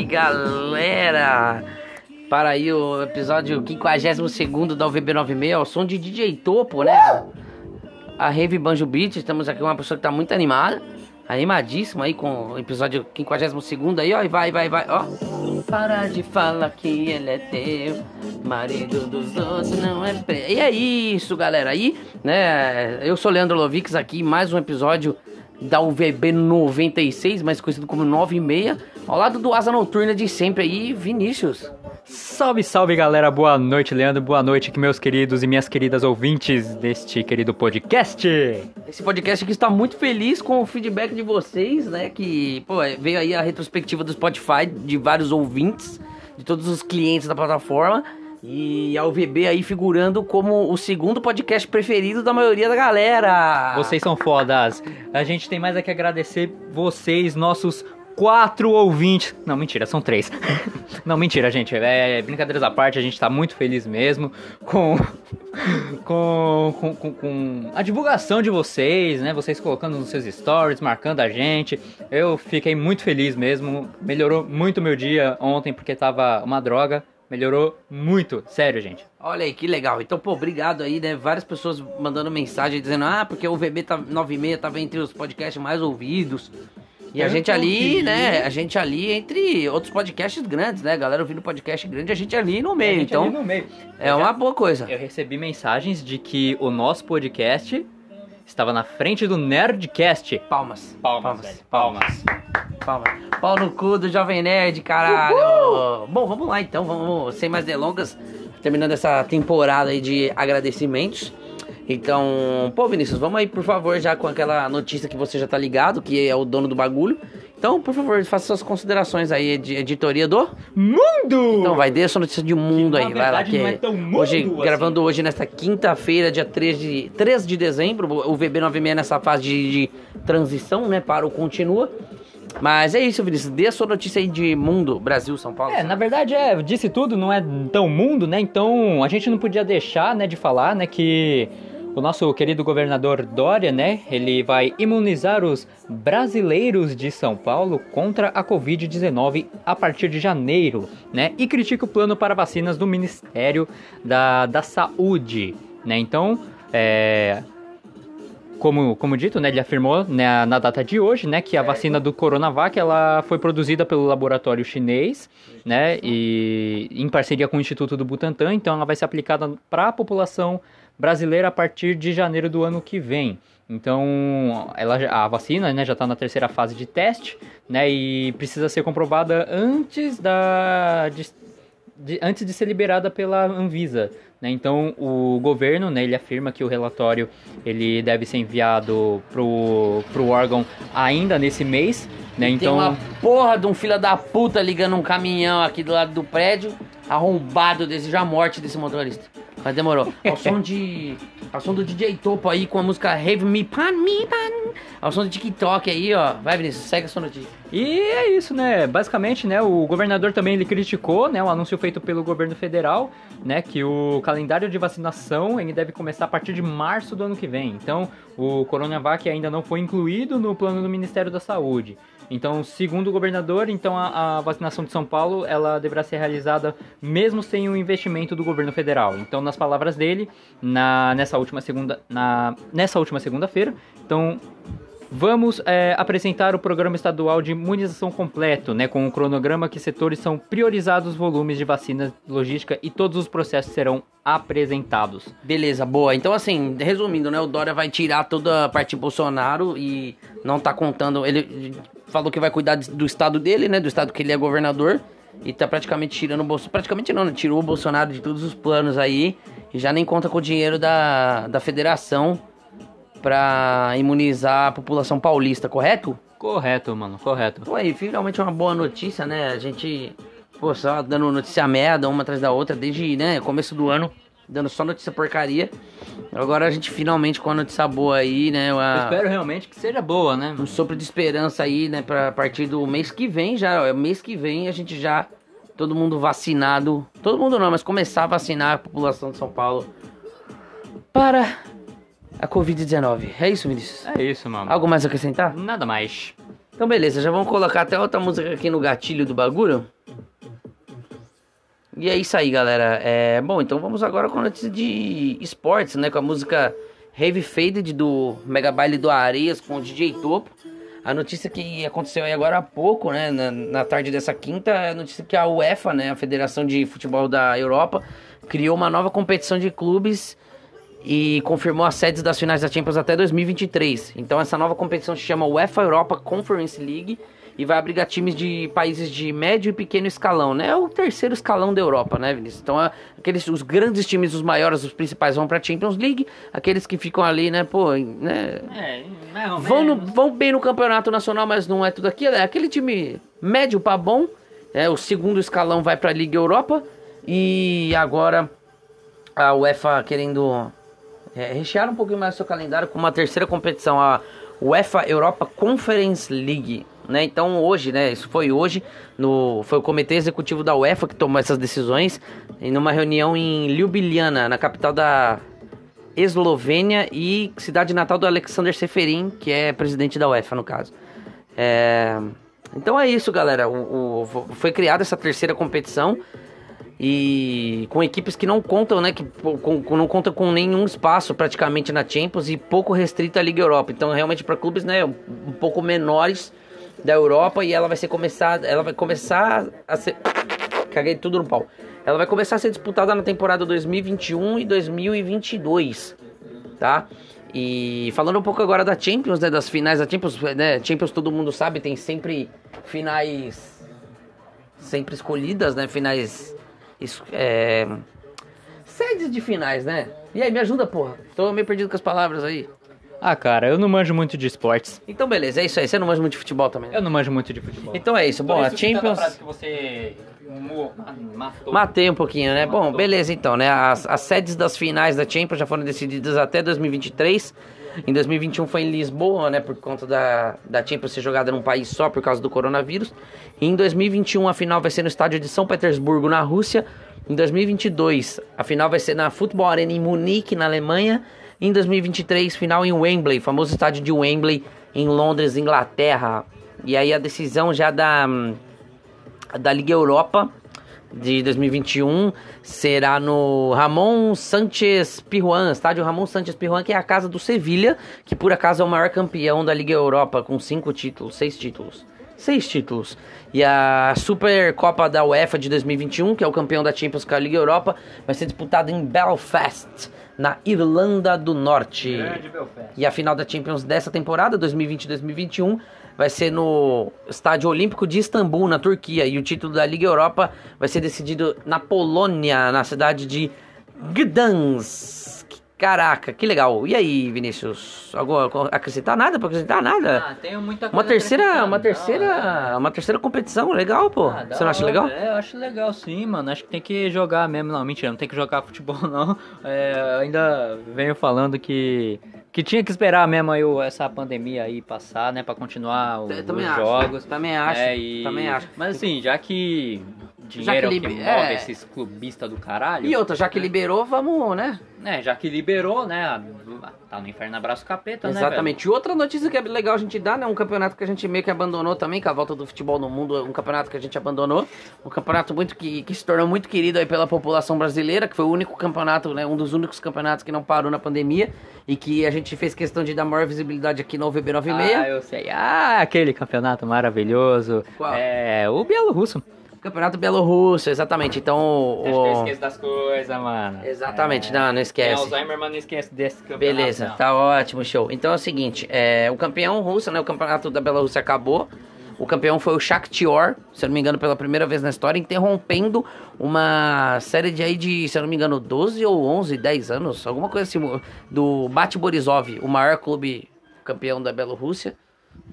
Salve galera! Para aí o episódio 52 da UVB96, o som de DJ Topo, né? A Rave Banjo Beat, estamos aqui com uma pessoa que tá muito animada, animadíssima aí com o episódio 52 aí, ó, e vai, vai, vai, ó. Para de falar que ele é teu, marido dos outros não é pre... E é isso, galera, aí, né? Eu sou Leandro Lovix aqui, mais um episódio da UVB 96, mais conhecido como 96, ao lado do Asa Noturna de sempre aí, Vinícius. Salve, salve galera, boa noite Leandro, boa noite aqui meus queridos e minhas queridas ouvintes deste querido podcast. Esse podcast aqui está muito feliz com o feedback de vocês, né, que pô, veio aí a retrospectiva do Spotify de vários ouvintes, de todos os clientes da plataforma. E a UVB aí figurando como o segundo podcast preferido da maioria da galera. Vocês são fodas. A gente tem mais a que agradecer vocês, nossos quatro ouvintes. Não, mentira, são três. Não, mentira, gente. É brincadeiras à parte, a gente tá muito feliz mesmo com, com, com, com, a divulgação de vocês, né? Vocês colocando nos seus stories, marcando a gente. Eu fiquei muito feliz mesmo. Melhorou muito meu dia ontem porque tava uma droga. Melhorou muito, sério, gente. Olha aí, que legal. Então, pô, obrigado aí, né? Várias pessoas mandando mensagem dizendo, ah, porque o VB tá 96 tava entre os podcasts mais ouvidos. E a gente ali, né? A gente ali entre outros podcasts grandes, né? Galera ouvindo podcast grande, a gente ali no meio. A gente Então, ali no meio. é uma boa coisa. Eu recebi mensagens de que o nosso podcast estava na frente do Nerdcast. Palmas. Palmas, velho, palmas. Palmas. Pau no cu do Jovem Nerd, caralho. Bom, vamos lá então, vamos sem mais delongas, terminando essa temporada aí de agradecimentos. Então, pô, Vinícius, vamos aí, por favor, já com aquela notícia que você já tá ligado, que é o dono do bagulho. Então, por favor, faça suas considerações aí de editoria do. Mundo! Então, vai, dê a sua notícia de mundo Que, aí, na vai lá. Que não é tão mundo hoje, assim. gravando hoje nesta quinta-feira, dia 3 de, 3 de dezembro, o VB96 nessa fase de, de transição, né, para o Continua. Mas é isso, Vinícius, dê a sua notícia aí de mundo, Brasil, São Paulo. É, na verdade, é, disse tudo, não é tão mundo, né? Então, a gente não podia deixar, né, de falar, né, que o nosso querido governador Dória, né, ele vai imunizar os brasileiros de São Paulo contra a Covid-19 a partir de janeiro, né? E critica o plano para vacinas do Ministério da, da Saúde, né? Então, é, como, como dito, né, ele afirmou né, na data de hoje, né, que a vacina do Coronavac ela foi produzida pelo laboratório chinês, né, e em parceria com o Instituto do Butantan, então ela vai ser aplicada para a população brasileira a partir de janeiro do ano que vem. Então, ela, a vacina, né, já está na terceira fase de teste, né, e precisa ser comprovada antes da de, de- antes de ser liberada pela Anvisa. Né? Então o governo né, ele afirma que o relatório ele deve ser enviado pro, pro órgão ainda nesse mês. Né? Tem Então uma porra de um filho da puta ligando um caminhão aqui do lado do prédio, arrombado, desejo a morte desse motorista. Mas demorou. Ao som de. Ao som do DJ Topo aí com a música Have Me Pan Me Pan. Ao som do TikTok aí, ó. Vai, Vinícius, segue a sua notícia. E é isso, né? Basicamente, né, o governador também ele criticou, né, o anúncio feito pelo governo federal, né, que o calendário de vacinação ele deve começar a partir de março do ano que vem. Então, o Coronavac ainda não foi incluído no plano do Ministério da Saúde. Então, segundo o governador, então a, a vacinação de São Paulo ela deverá ser realizada mesmo sem o investimento do governo federal. Então, nas palavras dele, na, nessa última segunda, na, nessa última segunda-feira, então Vamos é, apresentar o programa estadual de imunização completo, né, com um cronograma que setores são priorizados volumes de vacinas, logística e todos os processos serão apresentados. Beleza, boa. Então, assim, resumindo, né? O Dória vai tirar toda a parte Bolsonaro e não tá contando. Ele falou que vai cuidar do estado dele, né? Do estado que ele é governador. E tá praticamente tirando o Bolsonaro. Praticamente não, né? Tirou o Bolsonaro de todos os planos aí. E já nem conta com o dinheiro da, da federação pra imunizar a população paulista, correto? Correto, mano, correto. Então aí, finalmente uma boa notícia, né? A gente, pô, só dando notícia merda uma atrás da outra desde, né, começo do ano, dando só notícia porcaria. Agora a gente finalmente com a notícia boa aí, né? Eu Uma, espero realmente que seja boa, né? um sopro de esperança aí, né, pra partir do mês que vem já, ó, mês que vem a gente já todo mundo vacinado, todo mundo não, mas começar a vacinar a população de São Paulo para a COVID-19. É isso, Vinícius? É isso, mano. Algo mais a acrescentar? Nada mais. Então beleza, já vamos colocar até outra música aqui no gatilho do bagulho. E é isso aí, galera. É, bom, então vamos agora com a notícia de esportes, né? Com a música Heavy Faded do Mega Baile do Areias com o DJ Topo. A notícia que aconteceu aí agora há pouco, né? Na, na tarde dessa quinta, é a notícia que a UEFA, né? A Federação de Futebol da Europa, criou uma nova competição de clubes e confirmou as sedes das finais da Champions até 2023. Então essa nova competição se chama UEFA Europa Conference League e vai abrigar times de países de médio e pequeno escalão, né? É o terceiro escalão da Europa, né, Vinícius? Então, aqueles, os grandes times, os maiores, os principais vão para Champions League, aqueles que ficam ali, né, pô, né? É, vão, no, vão bem no campeonato nacional, mas não é tudo aquilo. É aquele time médio para bom. É, o segundo escalão vai para a Liga Europa e agora a UEFA querendo é, rechear um pouquinho mais o seu calendário com uma terceira competição, a UEFA Europa Conference League né? Então hoje, né, isso foi hoje, no, foi o comitê executivo da UEFA que tomou essas decisões em uma reunião em Ljubljana, na capital da Eslovênia e cidade natal do Alexander Seferin, que é presidente da UEFA no caso. É... Então é isso, galera. O, o, foi criada essa terceira competição e com equipes que não contam, né, que com, não contam com nenhum espaço praticamente na Champions e pouco restrita à Liga Europa. Então realmente para clubes, né, um pouco menores da Europa e ela vai ser começar, ela vai começar a ser caguei tudo no pau. Ela vai começar a ser disputada na temporada 2021 e 2022, tá? E falando um pouco agora da Champions, né, das finais da Champions, né, Champions todo mundo sabe, tem sempre finais sempre escolhidas, né, finais é, sedes de finais, né? E aí, me ajuda, porra. Tô meio perdido com as palavras aí. Ah, cara, eu não manjo muito de esportes. Então, beleza, é isso aí. Você não manja muito de futebol também? Eu não manjo muito de futebol. Então é isso. Bom, isso a Champions. Que você matou. Matei um pouquinho, né? Matou. Bom, beleza então, né? As, as sedes das finais da Champions já foram decididas até 2023. Em 2021 foi em Lisboa, né? Por conta da, da Champions ser jogada num país só por causa do coronavírus. E em 2021 a final vai ser no estádio de São Petersburgo, na Rússia. Em 2022 a final vai ser na Futebol Arena em Munique, na Alemanha. Em 2023, final em Wembley, famoso estádio de Wembley, em Londres, Inglaterra. E aí a decisão já da, da Liga Europa de 2021 será no Ramon Sanchez Pirjuan, estádio Ramon Sanchez Pirjuan, que é a casa do Sevilha, que por acaso é o maior campeão da Liga Europa, com cinco títulos, seis títulos. Seis títulos. E a Supercopa da UEFA de 2021, que é o campeão da Champions Liga Europa, vai ser disputada em Belfast na Irlanda do Norte. E a final da Champions dessa temporada, 2020-2021, vai ser no Estádio Olímpico de Istambul, na Turquia. E o título da Liga Europa vai ser decidido na Polônia, na cidade de Gdansk. Caraca, que legal. E aí, Vinícius? Algo acrescentar nada para acrescentar nada? Ah, tenho muita coisa Uma terceira, uma terceira, uma terceira competição, legal, pô. Ah, Você não acha legal? É, eu acho legal sim, mano. Acho que tem que jogar mesmo, não, mentira, não tem que jogar futebol não. É, ainda venho falando que que tinha que esperar mesmo aí essa pandemia aí passar, né, para continuar os, os jogos. Também acho. É, e... Também acho. Mas assim, já que dinheiro já que, liber... é o que move é... esses clubistas do caralho. E outra, já que né? liberou, vamos, né? É, já que liberou, né? Tá no inferno abraço capeta, Exatamente. né? Exatamente. E outra notícia que é legal a gente dar, né? Um campeonato que a gente meio que abandonou também, com a volta do futebol no mundo, um campeonato que a gente abandonou. Um campeonato muito que, que se tornou muito querido aí pela população brasileira, que foi o único campeonato, né? Um dos únicos campeonatos que não parou na pandemia e que a gente fez questão de dar maior visibilidade aqui no VB96. Ah, eu sei. Ah, aquele campeonato maravilhoso. Qual? É, o Bielorrusso. Campeonato Bielorrusso, exatamente. Então. O... Acho que eu esqueço das coisas, mano. Exatamente, é... não, não esquece. Tem Alzheimer, mas não esquece desse campeonato. Beleza, não. tá ótimo, show. Então é o seguinte: é, o campeão russo, né? O campeonato da Bielorrússia acabou. O campeão foi o Shakhtar, se eu não me engano, pela primeira vez na história, interrompendo uma série de aí de, se eu não me engano, 12 ou 11, 10 anos, alguma coisa assim, do Bate Borisov, o maior clube campeão da Bielorrússia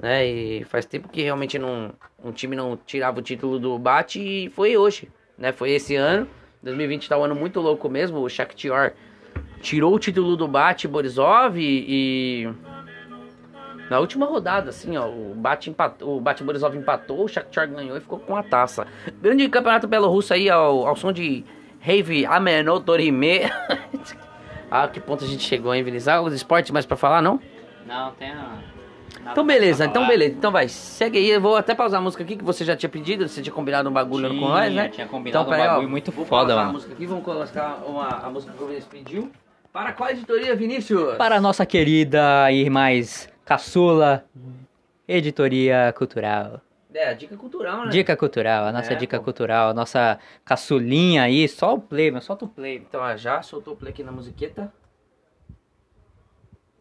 né? E faz tempo que realmente não, um time não tirava o título do Bate e foi hoje, né? Foi esse ano. 2020 tá um ano muito louco mesmo. O Shakhtar tirou o título do Bate Borisov e, e na última rodada, assim, ó, o Bate, empatou, o Bate Borisov empatou, o Shakhtar ganhou e ficou com a taça. Grande campeonato belorrusso aí ao, ao som de Rave Ameno Dorime. ah, que ponto a gente chegou, hein, Vinícius? Ah, os esportes mais para falar, não? Não, tem a... Então beleza, então beleza. Então vai, segue aí. Eu vou até pausar a música aqui que você já tinha pedido, você tinha combinado um bagulho com nós, né? Tinha combinado então, peraí, um bagulho ó, muito vou foda, pausar mano. a música aqui, vamos colocar uma, a música que o Vinícius pediu. Para qual editoria, Vinícius? Para a nossa querida e mais caçula editoria cultural. É, dica cultural, né? Dica cultural, a nossa É, dica pô. cultural, a nossa caçulinha aí, só o play, meu, solta o play. Então, ó, já soltou o play aqui na musiqueta.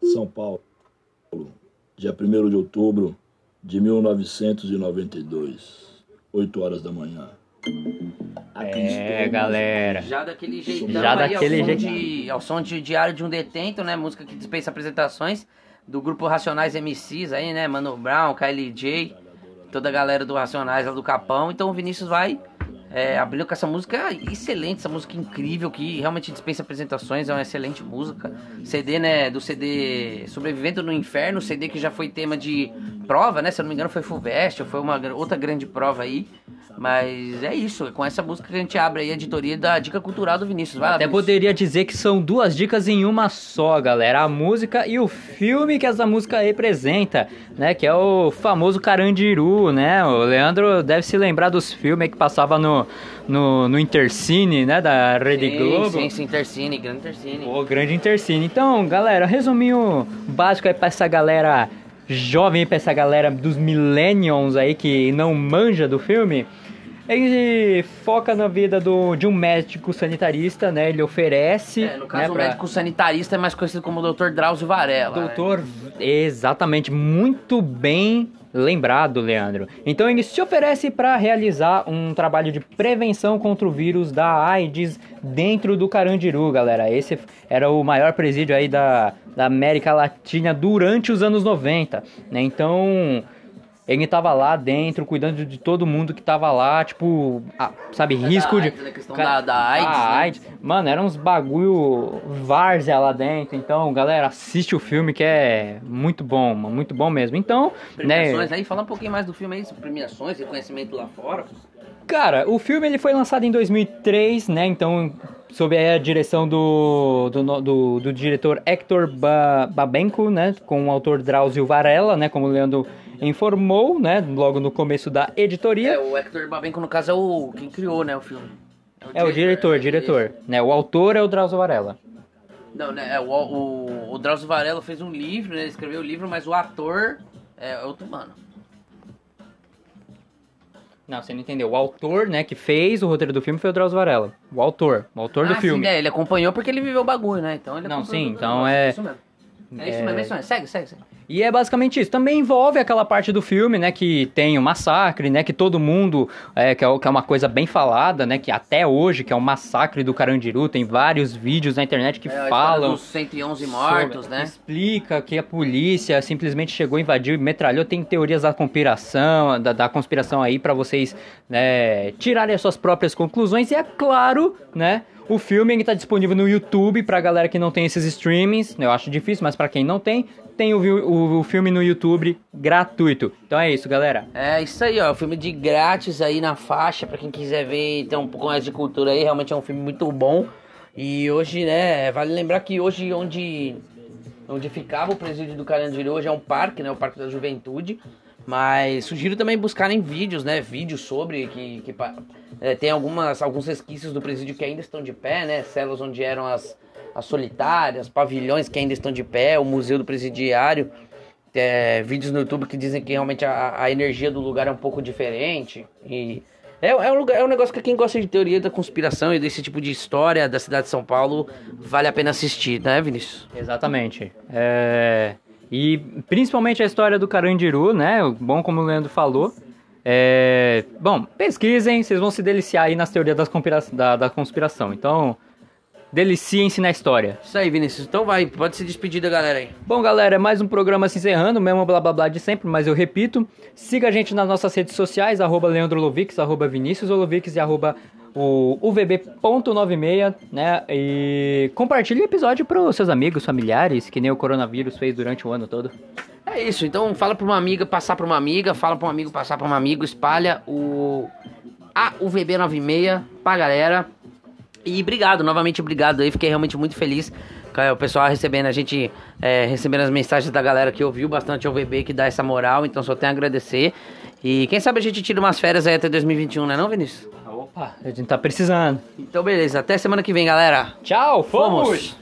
São Paulo, dia 1 de outubro de 1992, 8 horas da manhã. Aqui É, estamos. galera. Já daquele jeitão Já aí, daquele ao som jeitão. De, ao som de Diário de um Detento, né? Música que dispensa apresentações. Do grupo Racionais MCs aí, né? Mano Brown, Kylie J. Toda a galera do Racionais lá do Capão. Então o Vinícius vai é, abrindo com essa música excelente, essa música incrível que realmente dispensa apresentações. É uma excelente música. CD, né? Do CD Sobrevivendo no Inferno. CD que já foi tema de prova, né? Se eu não me engano foi Fulvestre, foi uma outra grande prova aí. Mas é isso, com essa música que a gente abre aí a editoria da Dica Cultural do Vinícius. Vai lá, Até Vinícius. poderia dizer que são duas dicas em uma só, galera. A música e o filme que essa música representa, né? Que é o famoso Carandiru, né? O Leandro deve se lembrar dos filmes que passava no, no, no Intercine, né? Da Rede sim, Globo. Sim, sim, Intercine, grande Intercine. O grande Intercine. Então, galera, resuminho básico aí pra essa galera jovem, pra essa galera dos millennials aí que não manja do filme. Ele foca na vida do, de um médico sanitarista, né? Ele oferece. É, no caso, né, o pra- médico sanitarista é mais conhecido como Dr. Drauzio Varela. né? Doutor, exatamente, muito bem lembrado, Leandro. Então ele se oferece para realizar um trabalho de prevenção contra o vírus da AIDS dentro do Carandiru, galera. Esse era o maior presídio aí da, da América Latina durante os anos 90, né? Então, ele tava lá dentro, cuidando de todo mundo que tava lá, tipo, ah, sabe, risco de... AIDS, né? questão da- da AIDS, né? AIDS. Mano, eram uns bagulho várzea lá dentro. Então, galera, assiste o filme que é muito bom, mano, muito bom mesmo. Então, Premiações né, aí, fala um pouquinho mais do filme aí, premiações, reconhecimento lá fora. cara, o filme ele foi lançado em 2003, né? Então, sob a direção do, do, do, do diretor Hector ba Babenco, né? Com o autor Drauzio Varela, né? Como o Leandro informou, né? Logo no começo da editoria. É, o Hector Babenco, no caso, é o quem criou, né, o filme. É o diretor, né? diretor. Né? O autor é o Drauzio Varela. Não, né, é, o, o, o Drauzio Varela fez um livro, né, ele escreveu o livro, mas o ator é outro mano. Não, você não entendeu. O autor, né, que fez o roteiro do filme foi o Drauzio Varela. O autor, o autor do Ah, filme. Sim, né, ele acompanhou porque ele viveu o bagulho, né, então ele Não, sim, o então é- isso mesmo. É isso mesmo, é isso mesmo. Segue, segue, segue. E é basicamente isso. Também envolve aquela parte do filme, né, que tem o massacre, né, que todo mundo, é, que, é, que é uma coisa bem falada, né, que até hoje, que é o massacre do Carandiru, tem vários vídeos na internet que É, falam... dos 111 mortos, sobre- né? Explica que a polícia simplesmente chegou, invadiu e metralhou. Tem teorias da conspiração, da, da conspiração aí pra vocês né, tirarem as suas próprias conclusões. E é claro, né? O filme ele tá disponível no YouTube pra galera que não tem esses streamings. Eu acho difícil, mas pra quem não tem, tem o, o, o filme no YouTube gratuito. Então é isso, galera. É isso aí, ó. Filme de grátis aí na faixa, pra quem quiser ver, ter um pouco mais de cultura aí. Realmente é um filme muito bom. E hoje, né, vale lembrar que hoje onde, onde ficava o presídio do Carandiru, hoje é um parque, né? O Parque da Juventude. Mas sugiro também buscarem vídeos, né? Vídeos sobre que, que é, tem algumas, alguns resquícios do presídio que ainda estão de pé, né? Celas onde eram as, as solitárias, pavilhões que ainda estão de pé, o museu do presidiário. É, vídeos no YouTube que dizem que realmente a, a energia do lugar é um pouco diferente. E é, é, um lugar, é um negócio que quem gosta de teoria da conspiração e desse tipo de história da cidade de São Paulo vale a pena assistir, né, Vinícius? Exatamente. É, E principalmente a história do Carandiru, né? Bom, como o Leandro falou. É, Bom, pesquisem, vocês vão se deliciar aí nas teorias das conspira- da, da conspiração. Então, deliciem-se na história. Isso aí, Vinícius. Então vai, pode se despedir da galera aí. Bom, galera, é mais um programa se encerrando, mesmo blá blá blá de sempre, mas eu repito. Siga a gente nas nossas redes sociais, arroba Leandro Lovix, arroba Vinícius Lovix e arroba o UVB.96, né? E compartilhe o episódio para os seus amigos, familiares, que nem o coronavírus fez durante o ano todo. É isso, então fala para uma amiga passar para uma amiga, fala para um amigo passar para um amigo, espalha o AUVB96 pra galera. E obrigado, novamente obrigado aí, fiquei realmente muito feliz o pessoal recebendo a gente, é, recebendo as mensagens da galera que ouviu bastante o VB, que dá essa moral, então só tenho a agradecer. E quem sabe a gente tira umas férias aí até 2021, né não, Vinícius? Opa, a gente tá precisando. Então beleza, até semana que vem, galera. Tchau, fomos. fomos.